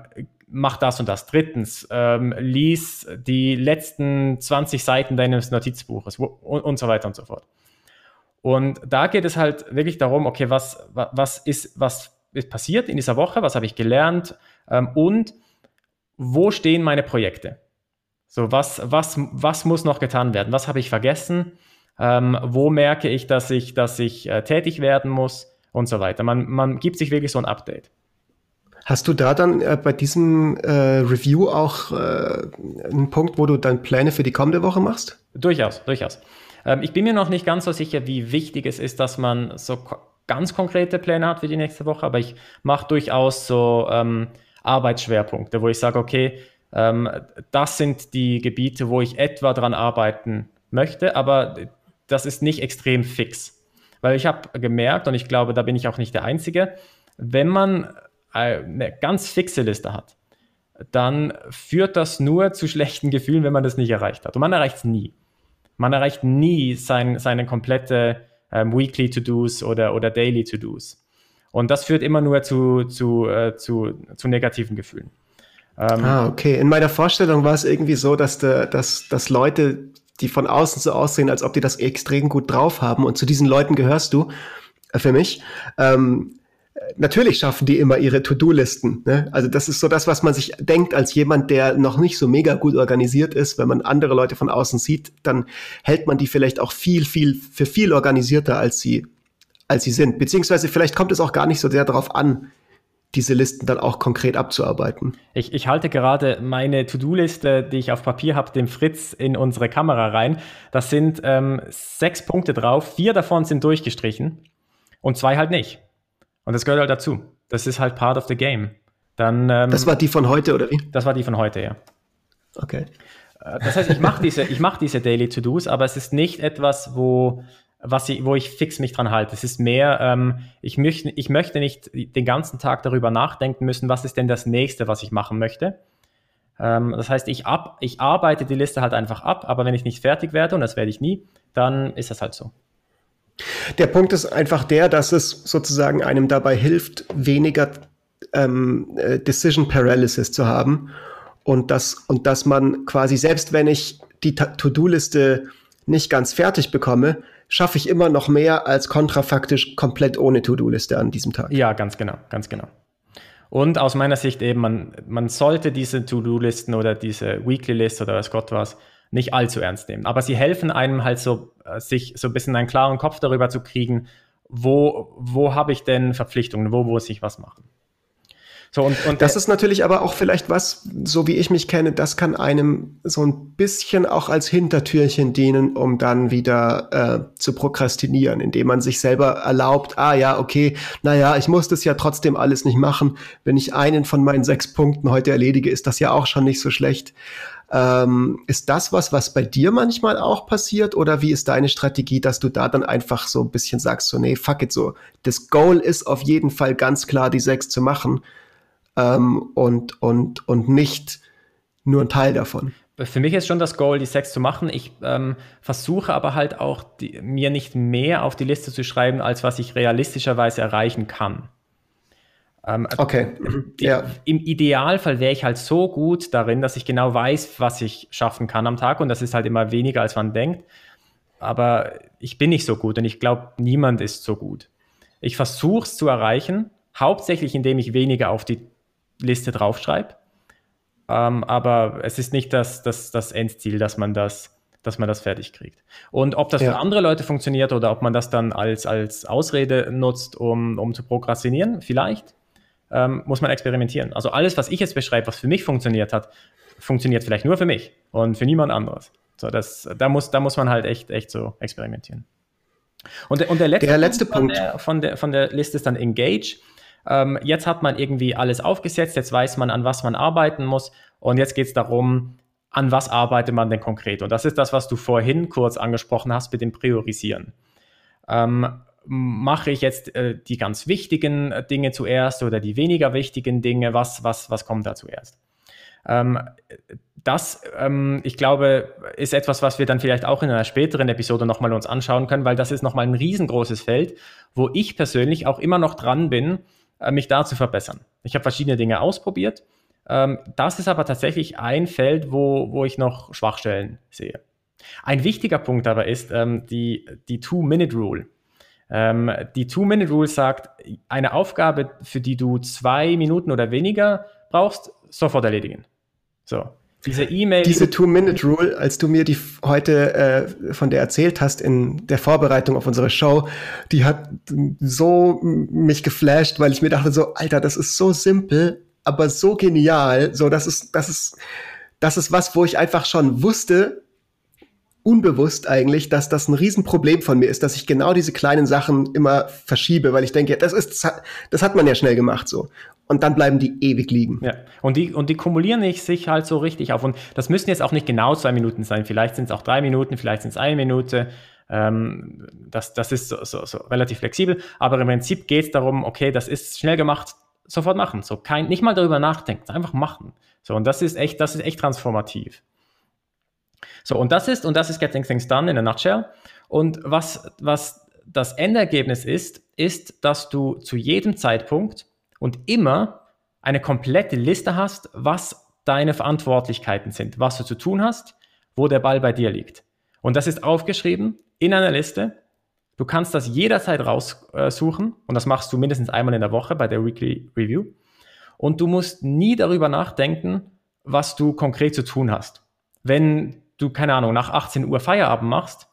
mach das und das. Drittens, ähm, lies die letzten 20 Seiten deines Notizbuches und, und, so weiter und so fort. Und da geht es halt wirklich darum, okay, was, was, ist, was ist passiert in dieser Woche, was habe ich gelernt ähm, und wo stehen meine Projekte? So, was, was, was muss noch getan werden? Was habe ich vergessen? ähm, wo merke ich, dass ich, dass ich äh, tätig werden muss und so weiter. Man, man gibt sich wirklich so ein Update. Hast du da dann äh, bei diesem äh, Review auch äh, einen Punkt, wo du dann Pläne für die kommende Woche machst? Durchaus, durchaus. Ähm, ich bin mir noch nicht ganz so sicher, wie wichtig es ist, dass man so ko ganz konkrete Pläne hat für die nächste Woche, aber ich mache durchaus so ähm, Arbeitsschwerpunkte, wo ich sage, okay, ähm, das sind die Gebiete, wo ich etwa dran arbeiten möchte, aber das ist nicht extrem fix. Weil ich habe gemerkt, und ich glaube, da bin ich auch nicht der Einzige, wenn man eine ganz fixe Liste hat, dann führt das nur zu schlechten Gefühlen, wenn man das nicht erreicht hat. Und man erreicht es nie. Man erreicht nie sein, seine komplette ähm, Weekly To-Dos oder, oder Daily To-Dos. Und das führt immer nur zu, zu, äh, zu, zu negativen Gefühlen. Ähm, ah, okay. In meiner Vorstellung war es irgendwie so, dass, de, dass, dass Leute die von außen so aussehen, als ob die das extrem gut drauf haben. Und zu diesen Leuten gehörst du, äh, für mich. Ähm, natürlich schaffen die immer ihre To-Do-Listen. Ne? Also das ist so das, was man sich denkt als jemand, der noch nicht so mega gut organisiert ist. Wenn man andere Leute von außen sieht, dann hält man die vielleicht auch viel, viel für viel organisierter als sie als sie sind. Beziehungsweise vielleicht kommt es auch gar nicht so sehr darauf an, diese Listen dann auch konkret abzuarbeiten. Ich, ich halte gerade meine To-Do-Liste, die ich auf Papier habe, dem Fritz in unsere Kamera rein. Das sind ähm, sechs Punkte drauf, vier davon sind durchgestrichen und zwei halt nicht. Und das gehört halt dazu. Das ist halt part of the game. Dann, ähm, das war die von heute, oder wie? Das war die von heute, ja. Okay. Äh, das heißt, ich mache diese, mach diese Daily To-Dos, aber es ist nicht etwas, wo was ich, wo ich fix mich dran halte. Es ist mehr, ähm, ich, möchte, ich möchte nicht den ganzen Tag darüber nachdenken müssen, was ist denn das nächste, was ich machen möchte. Ähm, das heißt, ich, ab, ich arbeite die Liste halt einfach ab, aber wenn ich nicht fertig werde, und das werde ich nie, dann ist das halt so. Der Punkt ist einfach der, dass es sozusagen einem dabei hilft, weniger ähm, äh, Decision Paralysis zu haben und dass, und dass man quasi, selbst wenn ich die To-Do-Liste nicht ganz fertig bekomme, schaffe ich immer noch mehr als kontrafaktisch komplett ohne To-Do-Liste an diesem Tag. Ja, ganz genau, ganz genau. Und aus meiner Sicht eben, man, man sollte diese To-Do-Listen oder diese Weekly-List oder was Gott was nicht allzu ernst nehmen. Aber sie helfen einem halt so, äh, sich so ein bisschen einen klaren Kopf darüber zu kriegen, wo, wo habe ich denn Verpflichtungen, wo muss ich was machen. So, und, und das ist natürlich aber auch vielleicht was, so wie ich mich kenne, das kann einem so ein bisschen auch als Hintertürchen dienen, um dann wieder äh, zu prokrastinieren, indem man sich selber erlaubt, ah ja, okay, naja, ich muss das ja trotzdem alles nicht machen. Wenn ich einen von meinen sechs Punkten heute erledige, ist das ja auch schon nicht so schlecht. Ähm, ist das was, was bei dir manchmal auch passiert oder wie ist deine Strategie, dass du da dann einfach so ein bisschen sagst, so nee, fuck it so. Das Goal ist auf jeden Fall ganz klar, die sechs zu machen ähm, und, und, und nicht nur ein Teil davon. Für mich ist schon das Goal, die sechs zu machen. Ich ähm, versuche aber halt auch, die, mir nicht mehr auf die Liste zu schreiben, als was ich realistischerweise erreichen kann. Ähm, okay. Die, ja. Im Idealfall wäre ich halt so gut darin, dass ich genau weiß, was ich schaffen kann am Tag. Und das ist halt immer weniger, als man denkt. Aber ich bin nicht so gut und ich glaube, niemand ist so gut. Ich versuche es zu erreichen, hauptsächlich indem ich weniger auf die Liste draufschreibe. ähm, aber es ist nicht das, das, das Endziel, dass man das, dass man das fertig kriegt. Und ob das ja. für andere Leute funktioniert oder ob man das dann als, als Ausrede nutzt, um, um zu prokrastinieren, vielleicht, ähm, muss man experimentieren. Also alles, was ich jetzt beschreibe, was für mich funktioniert hat, funktioniert vielleicht nur für mich und für niemand anderes. So, das, da, muss, da muss man halt echt, echt so experimentieren. Und, und der letzte, der letzte Punkt, Punkt. Von, der, von, der, von der Liste ist dann Engage. Ähm, jetzt hat man irgendwie alles aufgesetzt, jetzt weiß man, an was man arbeiten muss und jetzt geht es darum, an was arbeitet man denn konkret? Und das ist das, was du vorhin kurz angesprochen hast mit dem Priorisieren. Ähm, mache ich jetzt äh, die ganz wichtigen Dinge zuerst oder die weniger wichtigen Dinge? Was, was, was kommt da zuerst? Ähm, das, ähm, ich glaube, ist etwas, was wir dann vielleicht auch in einer späteren Episode nochmal uns anschauen können, weil das ist nochmal ein riesengroßes Feld, wo ich persönlich auch immer noch dran bin, äh, mich da zu verbessern. Ich habe verschiedene Dinge ausprobiert. Ähm, das ist aber tatsächlich ein Feld, wo, wo ich noch Schwachstellen sehe. Ein wichtiger Punkt aber ist ähm, die, die Two-Minute-Rule. Ähm, die Two-Minute-Rule sagt, eine Aufgabe, für die du zwei Minuten oder weniger brauchst, sofort erledigen. So. Diese E-Mail. Diese Two-Minute-Rule, als du mir die heute äh, von der erzählt hast in der Vorbereitung auf unsere Show, die hat so mich geflasht, weil ich mir dachte so, Alter, das ist so simpel, aber so genial. So, das ist, das ist, das ist was, wo ich einfach schon wusste, unbewusst eigentlich, dass das ein Riesenproblem von mir ist, dass ich genau diese kleinen Sachen immer verschiebe, weil ich denke, das ist, das hat man ja schnell gemacht so. Und dann bleiben die ewig liegen. Ja, und die, und die kumulieren sich halt so richtig auf. Und das müssen jetzt auch nicht genau zwei Minuten sein. Vielleicht sind es auch drei Minuten, vielleicht sind es eine Minute. Ähm, das, das ist so, so, so relativ flexibel. Aber im Prinzip geht es darum, okay, das ist schnell gemacht, sofort machen. So kein, nicht mal darüber nachdenken, einfach machen. So, und das ist echt, das ist echt transformativ. So, und das ist, und das ist Getting Things Done in a nutshell. Und was, was das Endergebnis ist, ist, dass du zu jedem Zeitpunkt und immer eine komplette Liste hast, was deine Verantwortlichkeiten sind, was du zu tun hast, wo der Ball bei dir liegt. Und das ist aufgeschrieben in einer Liste. Du kannst das jederzeit raussuchen und das machst du mindestens einmal in der Woche bei der Weekly Review. Und du musst nie darüber nachdenken, was du konkret zu tun hast. Wenn du, keine Ahnung, nach 18 Uhr Feierabend machst,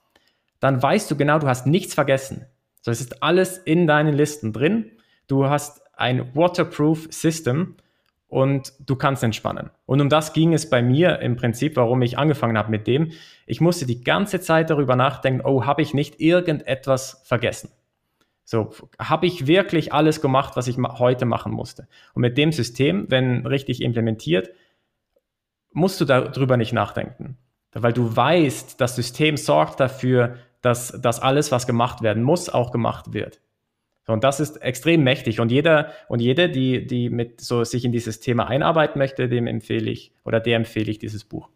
dann weißt du genau, du hast nichts vergessen. So, es ist alles in deinen Listen drin. Du hast ein Waterproof System und du kannst entspannen. Und um das ging es bei mir im Prinzip, warum ich angefangen habe mit dem. Ich musste die ganze Zeit darüber nachdenken, oh, habe ich nicht irgendetwas vergessen? So, habe ich wirklich alles gemacht, was ich heute machen musste? Und mit dem System, wenn richtig implementiert, musst du darüber nicht nachdenken weil du weißt, das System sorgt dafür, dass, dass alles, was gemacht werden muss, auch gemacht wird. Und das ist extrem mächtig. Und jeder und jede, die, die mit so sich in dieses Thema einarbeiten möchte, dem empfehle ich oder der empfehle ich dieses Buch.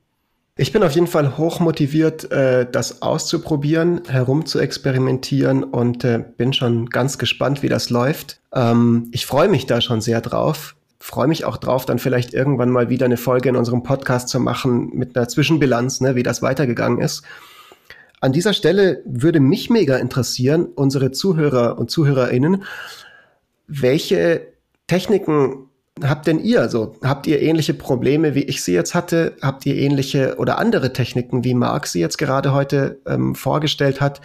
Ich bin auf jeden Fall hoch motiviert, äh, das auszuprobieren, herum zu experimentieren und äh, bin schon ganz gespannt, wie das läuft. Ähm, ich freue mich da schon sehr drauf freue mich auch drauf, dann vielleicht irgendwann mal wieder eine Folge in unserem Podcast zu machen mit einer Zwischenbilanz, ne, wie das weitergegangen ist. An dieser Stelle würde mich mega interessieren, unsere Zuhörer und Zuhörerinnen, welche Techniken habt denn ihr? Also habt ihr ähnliche Probleme, wie ich sie jetzt hatte? Habt ihr ähnliche oder andere Techniken, wie Marc sie jetzt gerade heute ähm, vorgestellt hat?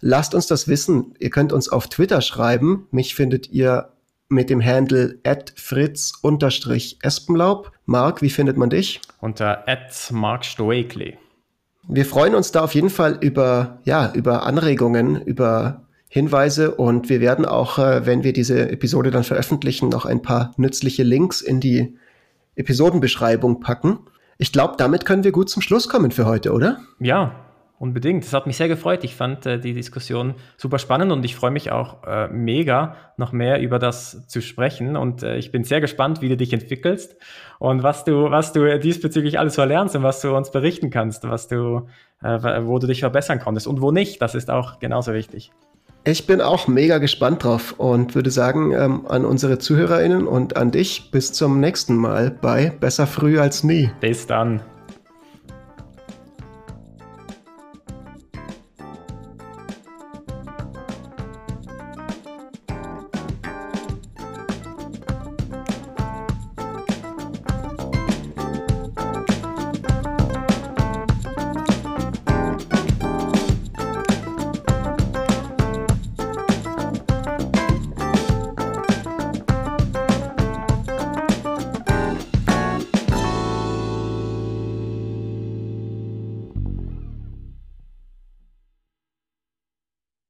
Lasst uns das wissen. Ihr könnt uns auf Twitter schreiben. Mich findet ihr mit dem Handle fritz-espenlaub. Marc, wie findet man dich? Unter markstoekli. Wir freuen uns da auf jeden Fall über, ja, über Anregungen, über Hinweise und wir werden auch, äh, wenn wir diese Episode dann veröffentlichen, noch ein paar nützliche Links in die Episodenbeschreibung packen. Ich glaube, damit können wir gut zum Schluss kommen für heute, oder? Ja, Unbedingt. Das hat mich sehr gefreut. Ich fand äh, die Diskussion super spannend und ich freue mich auch äh, mega, noch mehr über das zu sprechen. Und äh, ich bin sehr gespannt, wie du dich entwickelst und was du, was du diesbezüglich alles so lernst und was du uns berichten kannst, was du, äh, wo du dich verbessern konntest und wo nicht. Das ist auch genauso wichtig. Ich bin auch mega gespannt drauf und würde sagen ähm, an unsere ZuhörerInnen und an dich bis zum nächsten Mal bei Besser früh als nie. Bis dann.